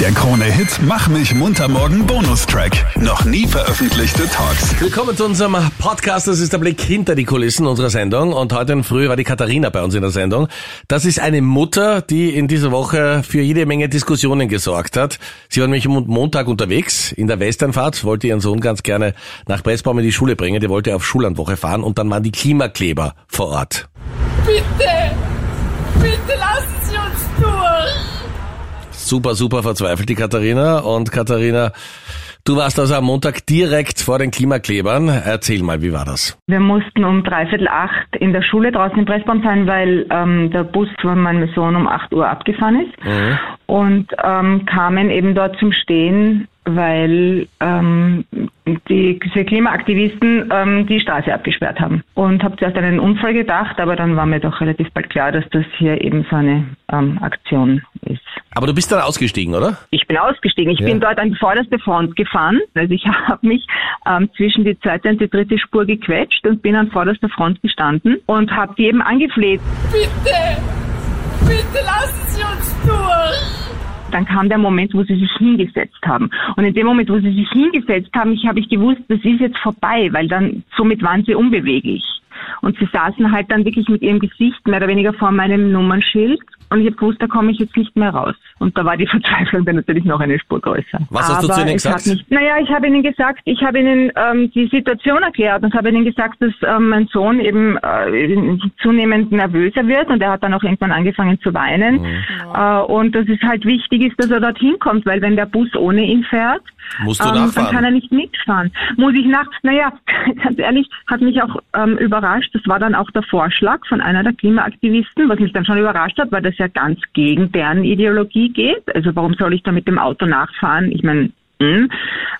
Der Krone-Hit Mach mich munter morgen Bonustrack. Noch nie veröffentlichte Talks. Willkommen zu unserem Podcast. Das ist der Blick hinter die Kulissen unserer Sendung. Und heute in Früh war die Katharina bei uns in der Sendung. Das ist eine Mutter, die in dieser Woche für jede Menge Diskussionen gesorgt hat. Sie war nämlich am Montag unterwegs in der Westernfahrt, wollte ihren Sohn ganz gerne nach Pressbaum in die Schule bringen. Die wollte auf Schullandwoche fahren und dann waren die Klimakleber vor Ort. Bitte Super, super verzweifelt die Katharina. Und Katharina, du warst also am Montag direkt vor den Klimaklebern. Erzähl mal, wie war das? Wir mussten um dreiviertel acht in der Schule draußen im Pressbaum sein, weil ähm, der Bus von meinem Sohn um acht Uhr abgefahren ist. Mhm. Und ähm, kamen eben dort zum Stehen, weil ähm, die, diese Klimaaktivisten ähm, die Straße abgesperrt haben. Und habe zuerst an einen Unfall gedacht, aber dann war mir doch relativ bald klar, dass das hier eben so eine ähm, Aktion ist. Aber du bist dann ausgestiegen, oder? Ich bin ausgestiegen. Ich Ja. bin dort an die vorderste Front gefahren. Also ich habe mich ähm, zwischen die zweite und die dritte Spur gequetscht und bin an vorderster Front gestanden und habe die eben angefleht. Bitte! Bitte lassen Sie uns durch! Dann kam der Moment, wo sie sich hingesetzt haben. Und in dem Moment, wo sie sich hingesetzt haben, ich habe ich gewusst, das ist jetzt vorbei, weil dann somit waren sie unbeweglich. Und sie saßen halt dann wirklich mit ihrem Gesicht mehr oder weniger vor meinem Nummernschild. Und ich habe gewusst, da komme ich jetzt nicht mehr raus. Und da war die Verzweiflung dann natürlich noch eine Spur größer. Was hast du Aber zu ihnen gesagt? Nicht, naja, ich habe ihnen gesagt, ich habe ihnen ähm, die Situation erklärt und habe ihnen gesagt, dass ähm, mein Sohn eben äh, zunehmend nervöser wird und er hat dann auch irgendwann angefangen zu weinen. Mhm. Äh, und dass es halt wichtig ist, dass er dorthin kommt, weil wenn der Bus ohne ihn fährt, Musst du ähm, dann kann er nicht mitfahren. Muss ich nach, naja, ganz ehrlich, hat mich auch ähm, überrascht. Das war dann auch der Vorschlag von einer der Klimaaktivisten, was mich dann schon überrascht hat, weil das ja ganz gegen deren Ideologie geht. Also warum soll ich da mit dem Auto nachfahren? Ich meine, hm.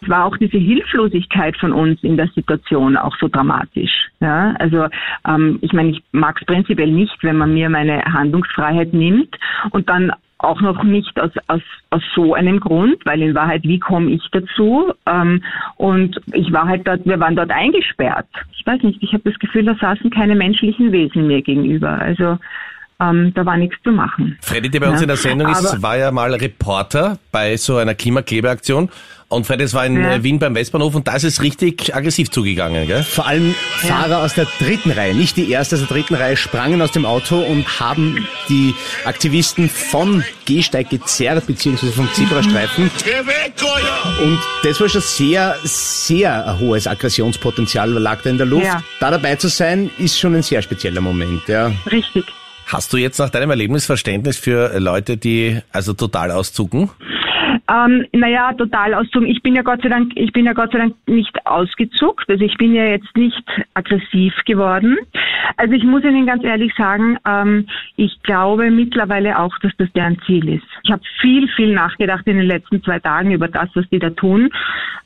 es war auch diese Hilflosigkeit von uns in der Situation auch so dramatisch. Ja, also ähm, ich meine, ich mag es prinzipiell nicht, wenn man mir meine Handlungsfreiheit nimmt und dann auch noch nicht aus, aus, aus so einem Grund, weil in Wahrheit, wie komme ich dazu? Ähm, und ich war halt dort, wir waren dort eingesperrt. Ich weiß nicht, ich habe das Gefühl, da saßen keine menschlichen Wesen mir gegenüber. Also ähm, da war nichts zu machen. Freddy, der bei uns Ja, in der Sendung ist, aber- war ja mal Reporter bei so einer Klimaklebeaktion. Und Freddy, es war in Ja. Wien beim Westbahnhof und da ist es richtig aggressiv zugegangen, gell? Vor allem Fahrer aus der dritten Reihe, nicht die erste aus der dritten Reihe, sprangen aus dem Auto und haben die Aktivisten vom Gehsteig gezerrt, beziehungsweise vom Zebrastreifen. Und das war schon sehr, sehr ein hohes Aggressionspotenzial, lag da in der Luft. Ja. Da dabei zu sein, ist schon ein sehr spezieller Moment, ja. Richtig. Hast du jetzt nach deinem Erlebnis Verständnis für Leute, die also total auszucken? Ähm, naja, total auszucken. Ich bin ja Gott sei Dank, ich bin ja Gott sei Dank nicht ausgezuckt. Also ich bin ja jetzt nicht aggressiv geworden. Also ich muss Ihnen ganz ehrlich sagen, ähm, ich glaube mittlerweile auch, dass das deren Ziel ist. Ich habe viel, viel nachgedacht in den letzten zwei Tagen über das, was die da tun.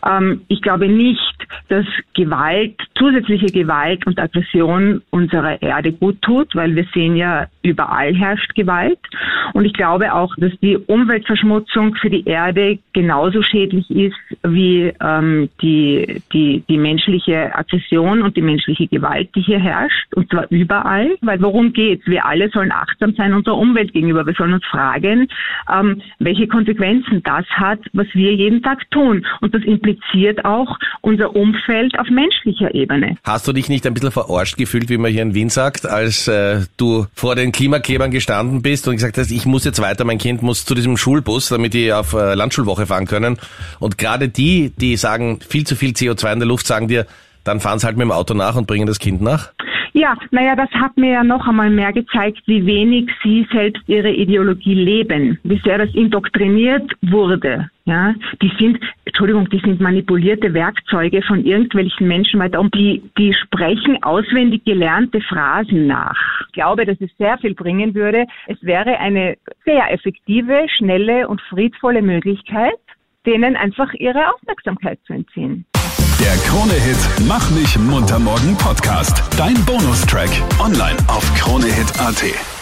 Ähm, ich glaube nicht, dass Gewalt, zusätzliche Gewalt und Aggression unserer Erde gut tut, weil wir sehen ja, überall herrscht Gewalt. Und ich glaube auch, dass die Umweltverschmutzung für die Erde genauso schädlich ist wie ähm, die, die, die menschliche Aggression und die menschliche Gewalt, die hier herrscht. Und zwar überall. Weil worum geht's? Wir alle sollen achtsam sein unserer Umwelt gegenüber. Wir sollen uns fragen, ähm, welche Konsequenzen das hat, was wir jeden Tag tun. Und das impliziert auch unser Umfeld auf menschlicher Ebene. Hast du dich nicht ein bisschen verarscht gefühlt, wie man hier in Wien sagt, als äh, du vor den Klimaklebern gestanden bist und gesagt hast, ich muss jetzt weiter, mein Kind muss zu diesem Schulbus, damit die auf äh, Landschulwoche fahren können. Und gerade die, die sagen, viel zu viel CO2 in der Luft, sagen dir, dann fahren sie halt mit dem Auto nach und bringen das Kind nach. Ja, naja, das hat mir ja noch einmal mehr gezeigt, wie wenig sie selbst ihre Ideologie leben, wie sehr das indoktriniert wurde. Ja, die sind, Entschuldigung, die sind manipulierte Werkzeuge von irgendwelchen Menschen weiter und die, die sprechen auswendig gelernte Phrasen nach. Ich glaube, dass es sehr viel bringen würde. Es wäre eine sehr effektive, schnelle und friedvolle Möglichkeit, denen einfach ihre Aufmerksamkeit zu entziehen. Der Krone-Hit Mach mich munter morgen Podcast. Dein Bonustrack. Online auf kronehit.at.